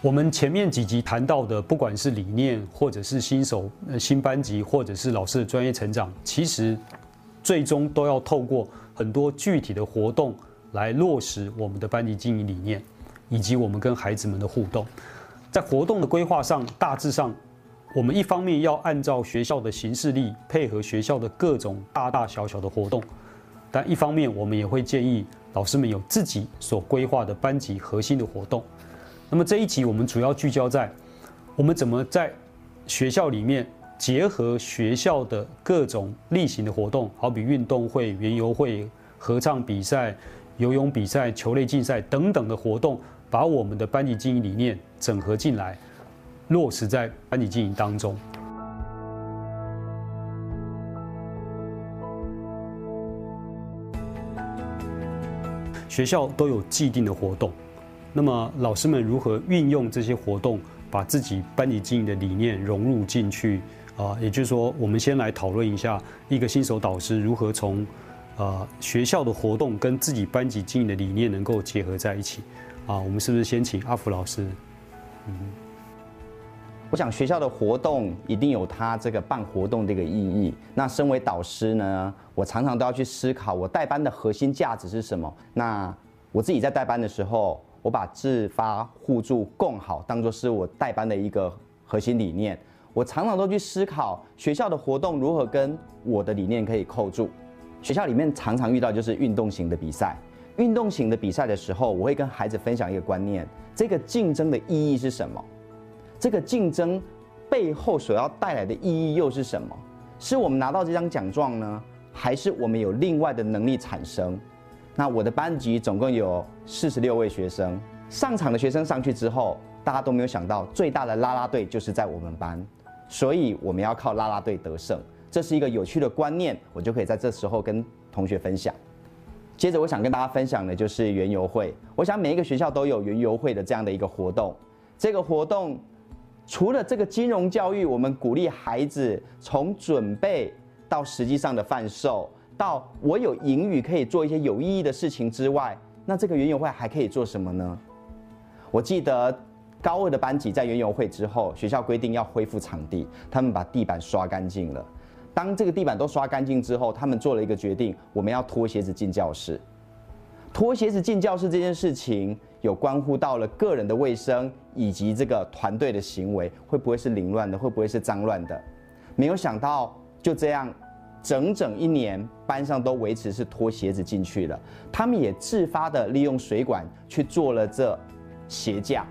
我们前面几集谈到的，不管是理念，或者是新手、呃新班级，或者是老师的专业成长，其实最终都要透过很多具体的活动来落实我们的班级经营理念，以及我们跟孩子们的互动。在活动的规划上，大致上，我们一方面要按照学校的形式力，配合学校的各种大大小小的活动，但一方面我们也会建议老师们有自己所规划的班级核心的活动。那么这一集我们主要聚焦在我们怎么在学校里面结合学校的各种例行的活动，好比运动会、园游会、合唱比赛、游泳比赛、球类竞赛等等的活动，把我们的班级经营理念整合进来，落实在班级经营当中。学校都有既定的活动。那么老师们如何运用这些活动，把自己班级经营的理念融入进去？啊，也就是说，我们先来讨论一下一个新手导师如何从，呃，学校的活动跟自己班级经营的理念能够结合在一起。啊，我们是不是先请阿福老师？嗯，我想学校的活动一定有它这个办活动的一个意义。那身为导师呢，我常常都要去思考，我带班的核心价值是什么？那我自己在带班的时候。我把自发互助共好当做是我代班的一个核心理念。我常常都去思考学校的活动如何跟我的理念可以扣住。学校里面常常遇到就是运动型的比赛，运动型的比赛的时候，我会跟孩子分享一个观念：这个竞争的意义是什么？这个竞争背后所要带来的意义又是什么？是我们拿到这张奖状呢，还是我们有另外的能力产生？那我的班级总共有四十六位学生，上场的学生上去之后，大家都没有想到最大的拉拉队就是在我们班，所以我们要靠拉拉队得胜，这是一个有趣的观念，我就可以在这时候跟同学分享。接着我想跟大家分享的就是园游会，我想每一个学校都有园游会的这样的一个活动，这个活动除了这个金融教育，我们鼓励孩子从准备到实际上的贩售。到我有盈余可以做一些有意义的事情之外，那这个园游会还可以做什么呢？我记得高二的班级在园游会之后，学校规定要恢复场地，他们把地板刷干净了。当这个地板都刷干净之后，他们做了一个决定：我们要脱鞋子进教室。脱鞋子进教室这件事情，有关乎到了个人的卫生以及这个团队的行为，会不会是凌乱的？会不会是脏乱的？没有想到就这样。整整一年，班上都维持是脱鞋子进去了。他们也自发的利用水管去做了这鞋架，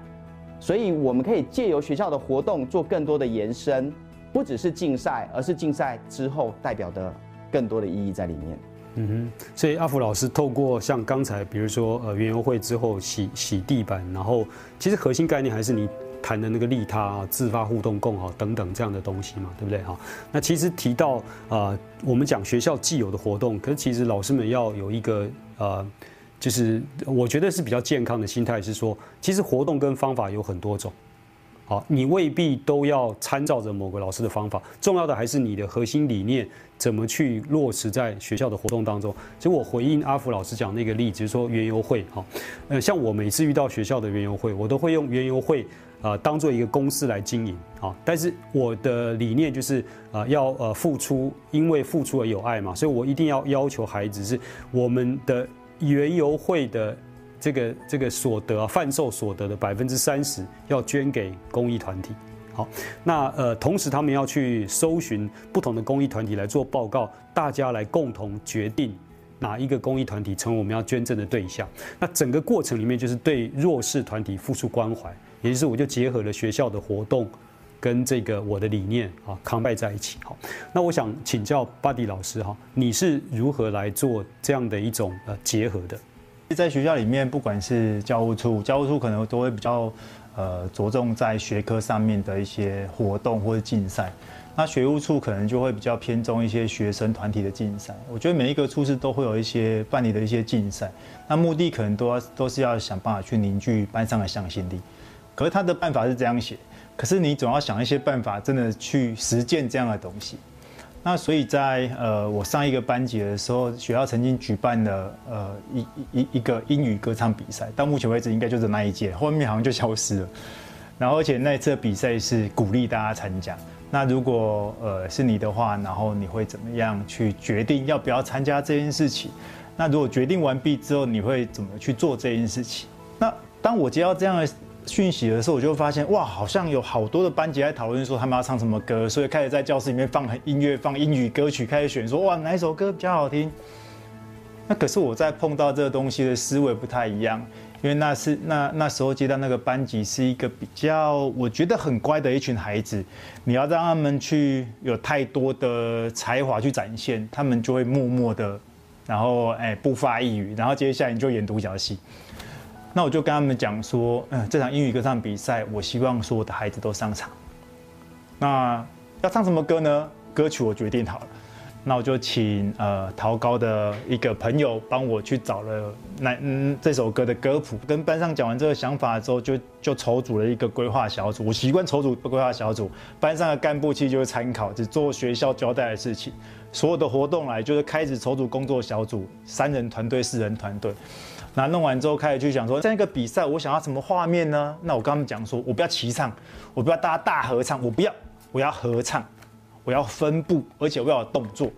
所以我们可以借由学校的活动做更多的延伸，不只是竞赛，而是竞赛之后代表的更多的意义在里面。嗯哼，所以阿福老师透过像刚才，比如说呃园游会之后洗洗地板，然后其实核心概念还是你。谈的那个利他啊，自发互动共好等等这样的东西嘛，对不对哈？那其实提到啊，我们讲学校既有的活动，可是其实老师们要有一个呃，就是我觉得是比较健康的心态，是说其实活动跟方法有很多种。好，你未必都要参照着某个老师的方法，重要的还是你的核心理念怎么去落实在学校的活动当中。其实我回应阿福老师讲那个例子，就是说园游会，哈，呃，像我每次遇到学校的园游会，我都会用园游会啊当做一个公司来经营，啊，但是我的理念就是啊要呃付出，因为付出而有爱嘛，所以我一定要要求孩子是我们的园游会的。这个这个所得啊，贩售所得的百分之三十要捐给公益团体。好，那呃，同时他们要去搜寻不同的公益团体来做报告，大家来共同决定哪一个公益团体成为我们要捐赠的对象。那整个过程里面就是对弱势团体付出关怀，也就是我就结合了学校的活动跟这个我的理念啊，康拜在一起。好，那我想请教巴迪老师哈，你是如何来做这样的一种呃结合的？在学校里面，不管是教务处，教务处可能都会比较，呃，着重在学科上面的一些活动或者竞赛。那学务处可能就会比较偏重一些学生团体的竞赛。我觉得每一个处室都会有一些办理的一些竞赛，那目的可能都要都是要想办法去凝聚班上的向心力。可是他的办法是这样写，可是你总要想一些办法，真的去实践这样的东西。那所以，在呃我上一个班级的时候，学校曾经举办了呃一一一个英语歌唱比赛，到目前为止应该就是那一届，后面好像就消失了。然后而且那一次比赛是鼓励大家参加。那如果呃是你的话，然后你会怎么样去决定要不要参加这件事情？那如果决定完毕之后，你会怎么去做这件事情？那当我接到这样的讯息的时候，我就发现哇，好像有好多的班级在讨论说他们要唱什么歌，所以开始在教室里面放音乐，放英语歌曲，开始选说哇哪一首歌比较好听。那可是我在碰到这个东西的思维不太一样，因为那是那那时候接到那个班级是一个比较我觉得很乖的一群孩子，你要让他们去有太多的才华去展现，他们就会默默的，然后哎不发一语，然后接下来你就演独角戏。那我就跟他们讲说，嗯，这场英语歌唱比赛，我希望所有的孩子都上场。那要唱什么歌呢？歌曲我决定好了。那我就请呃陶高的一个朋友帮我去找了那嗯这首歌的歌谱，跟班上讲完这个想法之后，就就筹组了一个规划小组。我习惯筹组规划小组，班上的干部其实就是参考，只做学校交代的事情。所有的活动来就是开始筹组工作小组，三人团队、四人团队。那弄完之后开始去想说，这样一个比赛，我想要什么画面呢？那我跟他们讲说，我不要齐唱，我不要大家大合唱，我不要，我要合唱。我要分布，而且我要有动作。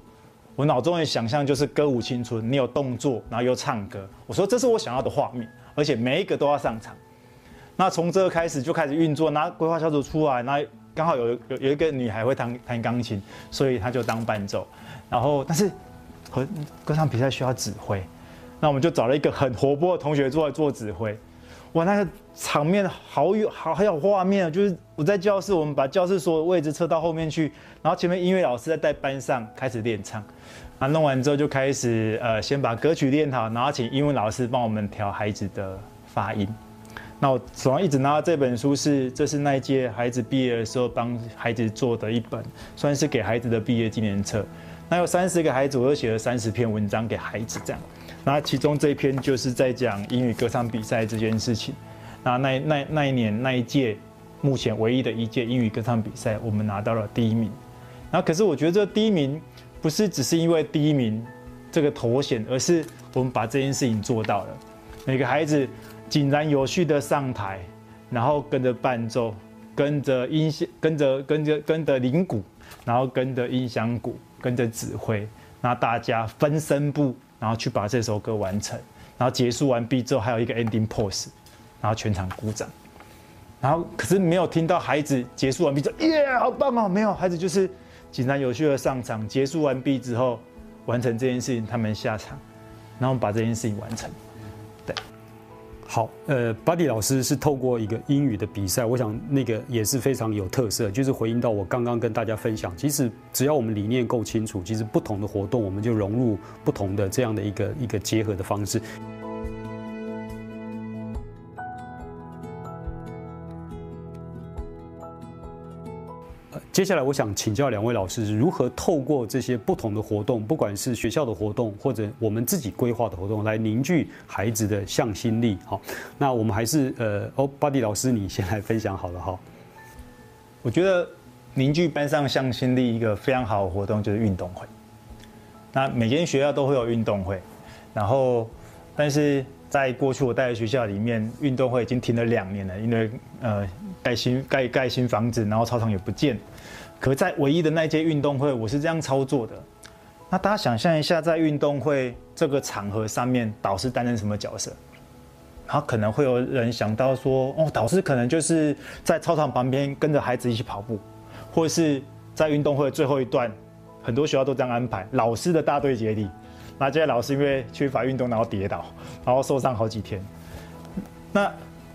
我脑中的想象就是歌舞青春，你有动作，然后又唱歌。我说这是我想要的画面，而且每一个都要上场。那从这个开始就开始运作，拿规划小组出来，那刚好有有有一个女孩会弹弹钢琴，所以她就当伴奏。然后，但是和歌唱比赛需要指挥，那我们就找了一个很活泼的同学做来做指挥。哇，那个场面好有好很有画面啊！就是我在教室，我们把教室所有位置撤到后面去，然后前面音乐老师在带班上开始练唱，啊，弄完之后就开始呃先把歌曲练好，然后请英文老师帮我们调孩子的发音。那我手上一直拿到这本书，是这是那一届孩子毕业的时候帮孩子做的一本，算是给孩子的毕业纪念册。那有三十个孩子，我又写了三十篇文章给孩子这样。那其中这一篇就是在讲英语歌唱比赛这件事情。那那那那一年那一届，目前唯一的一届英语歌唱比赛，我们拿到了第一名。那可是我觉得这第一名不是只是因为第一名这个头衔，而是我们把这件事情做到了。每个孩子井然有序的上台，然后跟着伴奏，跟着音响，跟着跟着跟着铃鼓，然后跟着音响鼓，跟着指挥，那大家分声部。然后去把这首歌完成，然后结束完毕之后还有一个 ending pose，然后全场鼓掌，然后可是没有听到孩子结束完毕之后耶好棒哦，没有孩子就是井然有序的上场，结束完毕之后完成这件事情，他们下场，然后把这件事情完成。好，呃，Buddy 老师是透过一个英语的比赛，我想那个也是非常有特色，就是回应到我刚刚跟大家分享，其实只要我们理念够清楚，其实不同的活动我们就融入不同的这样的一个一个结合的方式。接下来，我想请教两位老师，如何透过这些不同的活动，不管是学校的活动，或者我们自己规划的活动，来凝聚孩子的向心力。好，那我们还是呃，哦，巴迪老师，你先来分享好了哈。我觉得凝聚班上向心力一个非常好的活动就是运动会。那每间学校都会有运动会，然后，但是在过去我待的学校里面，运动会已经停了两年了，因为呃，盖新盖盖新房子，然后操场也不见。可在唯一的那届运动会，我是这样操作的。那大家想象一下，在运动会这个场合上面，导师担任什么角色？然后可能会有人想到说，哦，导师可能就是在操场旁边跟着孩子一起跑步，或者是在运动会最后一段，很多学校都这样安排，老师的大队接力。那这些老师因为缺乏运动，然后跌倒，然后受伤好几天。那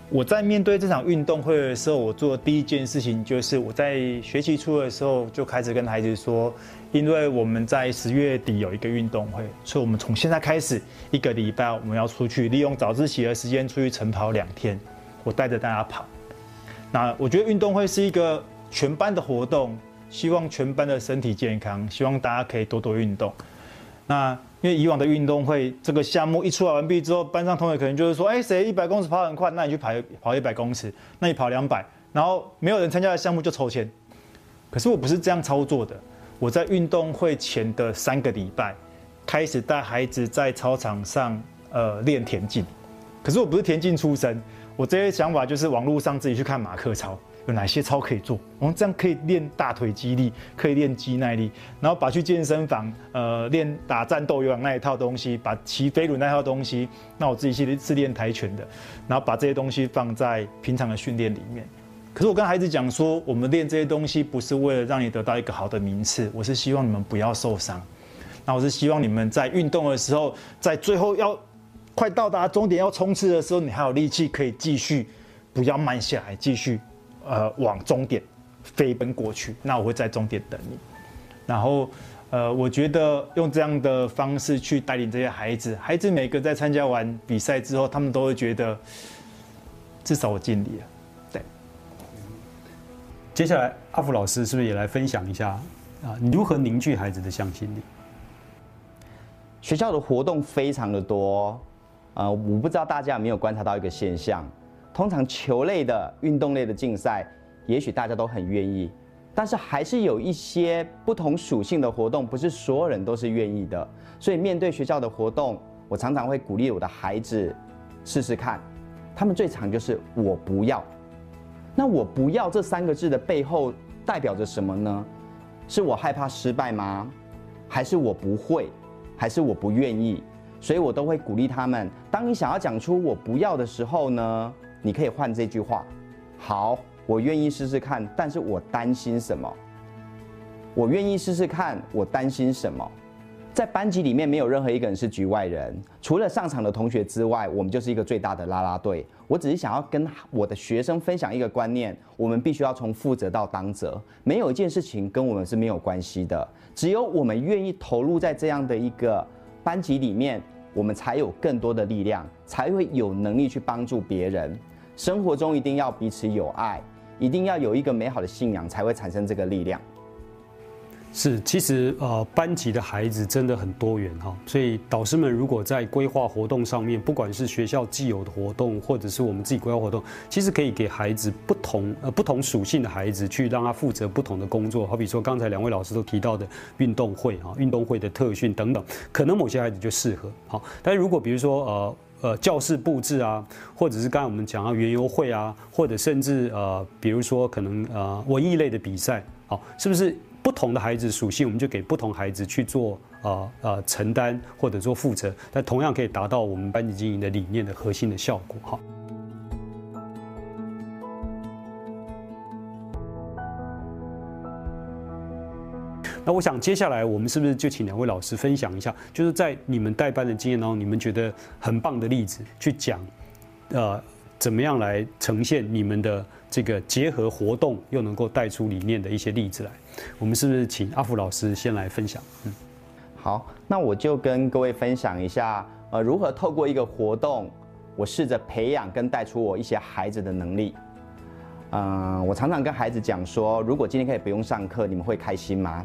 我在面对这场运动会的时候，我做的第一件事情就是我在学期初的时候就开始跟孩子说，因为我们在十月底有一个运动会，所以我们从现在开始一个礼拜我们要出去，利用早自习的时间出去晨跑两天，我带着大家跑。那我觉得运动会是一个全班的活动，希望全班的身体健康，希望大家可以多多运动。那因为以往的运动会这个项目一出来完毕之后，班上同学可能就是说，哎，谁一百公尺跑很快，那你去跑跑一百公尺，那你跑两百，然后没有人参加的项目就抽签。可是我不是这样操作的，我在运动会前的三个礼拜开始带孩子在操场上呃练田径。可是我不是田径出身，我这些想法就是网络上自己去看马克操，有哪些操可以做，我们这样可以练大腿肌力，可以练肌耐力，然后把去健身房呃练打战斗有氧那一套东西，把骑飞轮那套东西，那我自己是是练跆拳的，然后把这些东西放在平常的训练里面。可是我跟孩子讲说，我们练这些东西不是为了让你得到一个好的名次，我是希望你们不要受伤。那我是希望你们在运动的时候，在最后要快到达终点要冲刺的时候，你还有力气可以继续，不要慢下来，继续呃往终点飞奔过去。那我会在终点等你。然后呃，我觉得用这样的方式去带领这些孩子，孩子每个在参加完比赛之后，他们都会觉得至少我尽力了。对。接下来阿福老师是不是也来分享一下啊？你如何凝聚孩子的向心力？学校的活动非常的多，呃，我不知道大家有没有观察到一个现象，通常球类的、运动类的竞赛，也许大家都很愿意，但是还是有一些不同属性的活动，不是所有人都是愿意的。所以面对学校的活动，我常常会鼓励我的孩子试试看，他们最常就是我不要。那我不要这三个字的背后代表着什么呢？是我害怕失败吗？还是我不会？还是我不愿意，所以我都会鼓励他们。当你想要讲出我不要的时候呢，你可以换这句话：好，我愿意试试看，但是我担心什么？我愿意试试看，我担心什么？在班级里面没有任何一个人是局外人，除了上场的同学之外，我们就是一个最大的啦啦队。我只是想要跟我的学生分享一个观念：我们必须要从负责到当责，没有一件事情跟我们是没有关系的。只有我们愿意投入在这样的一个班级里面，我们才有更多的力量，才会有能力去帮助别人。生活中一定要彼此有爱，一定要有一个美好的信仰，才会产生这个力量。是，其实呃，班级的孩子真的很多元哈，所以导师们如果在规划活动上面，不管是学校既有的活动，或者是我们自己规划活动，其实可以给孩子不同呃不同属性的孩子去让他负责不同的工作。好比说刚才两位老师都提到的运动会啊，运动会的特训等等，可能某些孩子就适合好，但如果比如说呃呃教室布置啊，或者是刚才我们讲到园游会啊，或者甚至呃比如说可能呃文艺类的比赛，好，是不是？不同的孩子属性，我们就给不同孩子去做啊啊承担或者做负责，但同样可以达到我们班级经营的理念的核心的效果。哈。那我想接下来我们是不是就请两位老师分享一下，就是在你们带班的经验当中，你们觉得很棒的例子，去讲，呃。怎么样来呈现你们的这个结合活动又能够带出理念的一些例子来？我们是不是请阿福老师先来分享？嗯，好，那我就跟各位分享一下，呃，如何透过一个活动，我试着培养跟带出我一些孩子的能力。嗯，我常常跟孩子讲说，如果今天可以不用上课，你们会开心吗？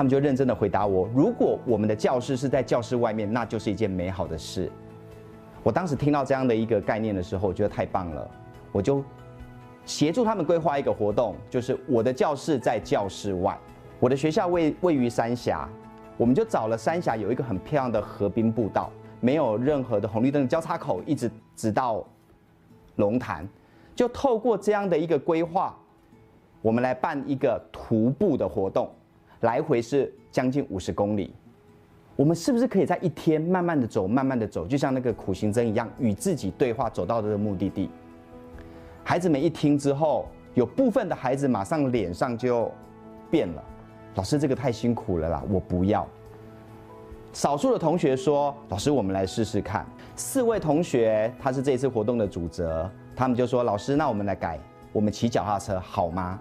他们就认真的回答我，如果我们的教室是在教室外面，那就是一件美好的事。我当时听到这样的一个概念的时候，我觉得太棒了，我就协助他们规划一个活动，就是我的教室在教室外，我的学校位位于三峡，我们就找了三峡有一个很漂亮的河滨步道，没有任何的红绿灯交叉口，一直直到龙潭，就透过这样的一个规划，我们来办一个徒步的活动，来回是将近五十公里。我们是不是可以在一天慢慢的走，慢慢的走，就像那个苦行僧一样，与自己对话，走到这个目的地？孩子们一听之后，有部分的孩子马上脸上就变了。老师，这个太辛苦了啦，我不要。少数的同学说：“老师，我们来试试看。”四位同学，他是这次活动的主责，他们就说：“老师，那我们来改，我们骑脚踏车好吗？”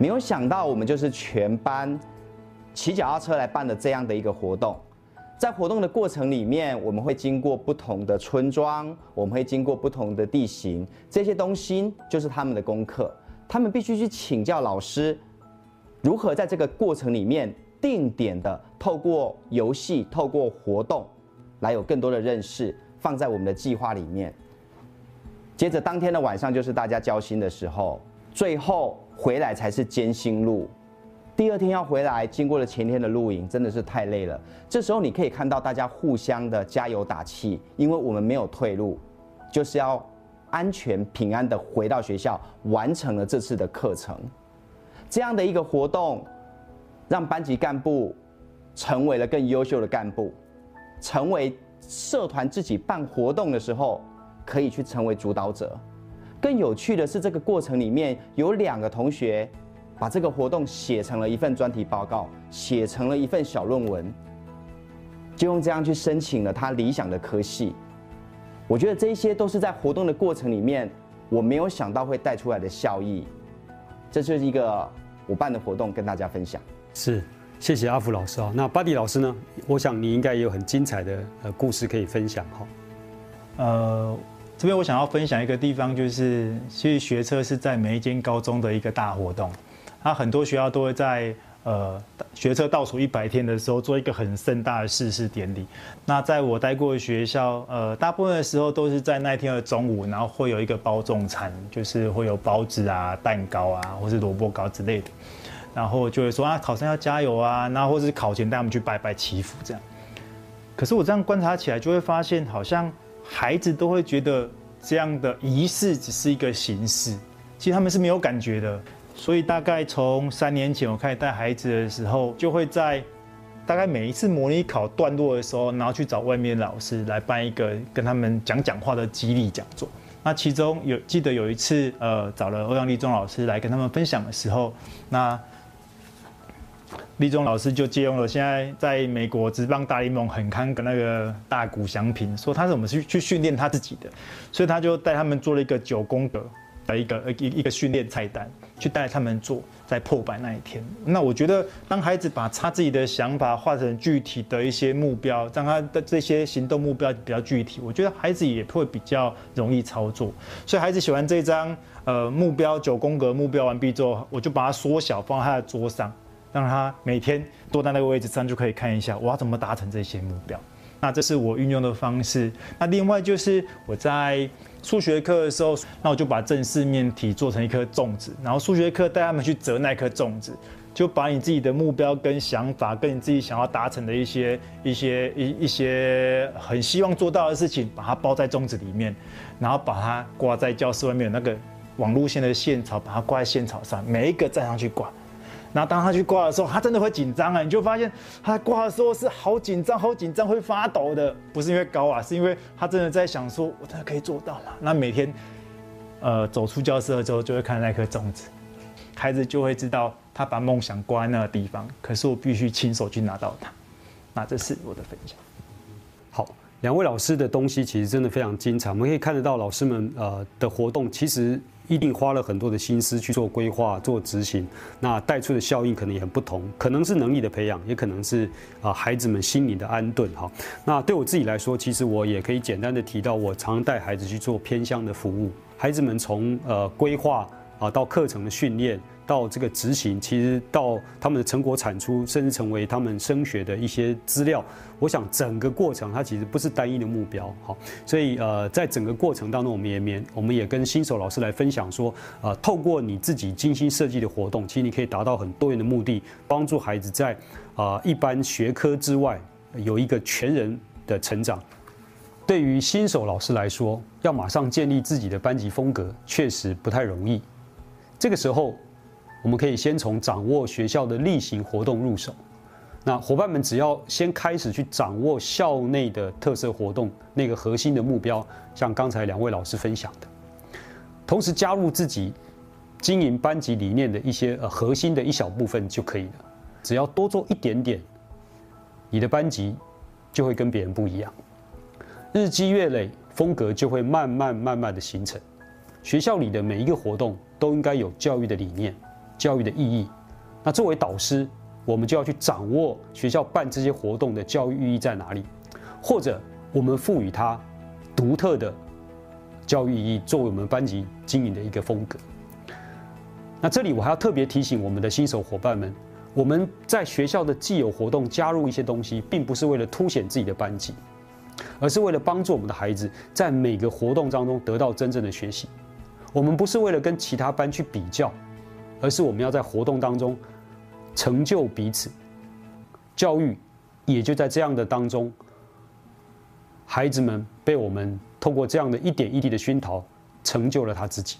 没有想到，我们就是全班。骑脚踏车来办的这样的一个活动，在活动的过程里面，我们会经过不同的村庄，我们会经过不同的地形，这些东西就是他们的功课，他们必须去请教老师，如何在这个过程里面定点的透过游戏、透过活动，来有更多的认识，放在我们的计划里面。接着当天的晚上就是大家交心的时候，最后回来才是艰辛路。第二天要回来，经过了前天的露营，真的是太累了。这时候你可以看到大家互相的加油打气，因为我们没有退路，就是要安全平安的回到学校，完成了这次的课程。这样的一个活动，让班级干部成为了更优秀的干部，成为社团自己办活动的时候可以去成为主导者。更有趣的是，这个过程里面有两个同学把这个活动写成了一份专题报告，写成了一份小论文，就用这样去申请了他理想的科系。我觉得这些都是在活动的过程里面，我没有想到会带出来的效益。这就是一个我办的活动，跟大家分享。是，谢谢阿福老师啊。那巴迪老师呢？我想你应该也有很精彩的呃故事可以分享哈。呃，这边我想要分享一个地方，就是其实学车是在每一间高中的一个大活动，那很多学校都会在。呃，学车倒数一百天的时候，做一个很盛大的誓师典礼。那在我待过的学校，呃，大部分的时候都是在那一天的中午，然后会有一个包粽餐，就是会有包子啊、蛋糕啊，或是萝卜糕之类的。然后就会说啊，考生要加油啊，然后或是考前带他们去拜拜祈福这样。可是我这样观察起来，就会发现，好像孩子都会觉得这样的仪式只是一个形式，其实他们是没有感觉的。所以大概从三年前我开始带孩子的时候，就会在大概每一次模拟考段落的时候，然后去找外面老师来办一个跟他们讲讲话的激励讲座。那其中有记得有一次，呃，找了欧阳立中老师来跟他们分享的时候，那立中老师就借用了现在在美国职棒大联盟很看的那个大谷翔平，说他怎么去去训练他自己的，所以他就带他们做了一个九宫格。的一个一一个训练菜单，去带他们做，在破百那一天。那我觉得，当孩子把他自己的想法画成具体的一些目标，让他的这些行动目标比较具体，我觉得孩子也会比较容易操作。所以孩子喜欢这张呃目标九宫格目标完毕之后，我就把它缩小放在他的桌上，让他每天坐在那个位置上就可以看一下我要怎么达成这些目标。那这是我运用的方式。那另外就是我在。数学课的时候，那我就把正四面体做成一颗粽子，然后数学课带他们去折那颗粽子，就把你自己的目标跟想法，跟你自己想要达成的一些一些一一些很希望做到的事情，把它包在粽子里面，然后把它挂在教室外面那个网路线的线草，把它挂在线草上，每一个站上去挂。然后当他去挂的时候，他真的会紧张啊！你就发现他挂的时候是好紧张、好紧张，会发抖的。不是因为高啊，是因为他真的在想说：“我真的可以做到吗？”那每天，呃，走出教室了之后，就会看那颗种子，孩子就会知道他把梦想挂在那个地方。可是我必须亲手去拿到它。那这是我的分享。好，两位老师的东西其实真的非常精彩。我们可以看得到老师们呃的活动，其实。一定花了很多的心思去做规划、做执行，那带出的效应可能也很不同，可能是能力的培养，也可能是啊孩子们心理的安顿哈。那对我自己来说，其实我也可以简单的提到，我常带孩子去做偏乡的服务，孩子们从呃规划啊到课程的训练。到这个执行，其实到他们的成果产出，甚至成为他们升学的一些资料，我想整个过程它其实不是单一的目标，好，所以呃，在整个过程当中，我们也面我们也跟新手老师来分享说，呃，透过你自己精心设计的活动，其实你可以达到很多元的目的，帮助孩子在啊一般学科之外有一个全人的成长。对于新手老师来说，要马上建立自己的班级风格，确实不太容易。这个时候。我们可以先从掌握学校的例行活动入手。那伙伴们只要先开始去掌握校内的特色活动那个核心的目标，像刚才两位老师分享的，同时加入自己经营班级理念的一些呃核心的一小部分就可以了。只要多做一点点，你的班级就会跟别人不一样。日积月累，风格就会慢慢慢慢的形成。学校里的每一个活动都应该有教育的理念。教育的意义，那作为导师，我们就要去掌握学校办这些活动的教育意义在哪里，或者我们赋予它独特的教育意义，作为我们班级经营的一个风格。那这里我还要特别提醒我们的新手伙伴们，我们在学校的既有活动加入一些东西，并不是为了凸显自己的班级，而是为了帮助我们的孩子在每个活动当中得到真正的学习。我们不是为了跟其他班去比较。而是我们要在活动当中成就彼此，教育也就在这样的当中，孩子们被我们透过这样的一点一滴的熏陶，成就了他自己。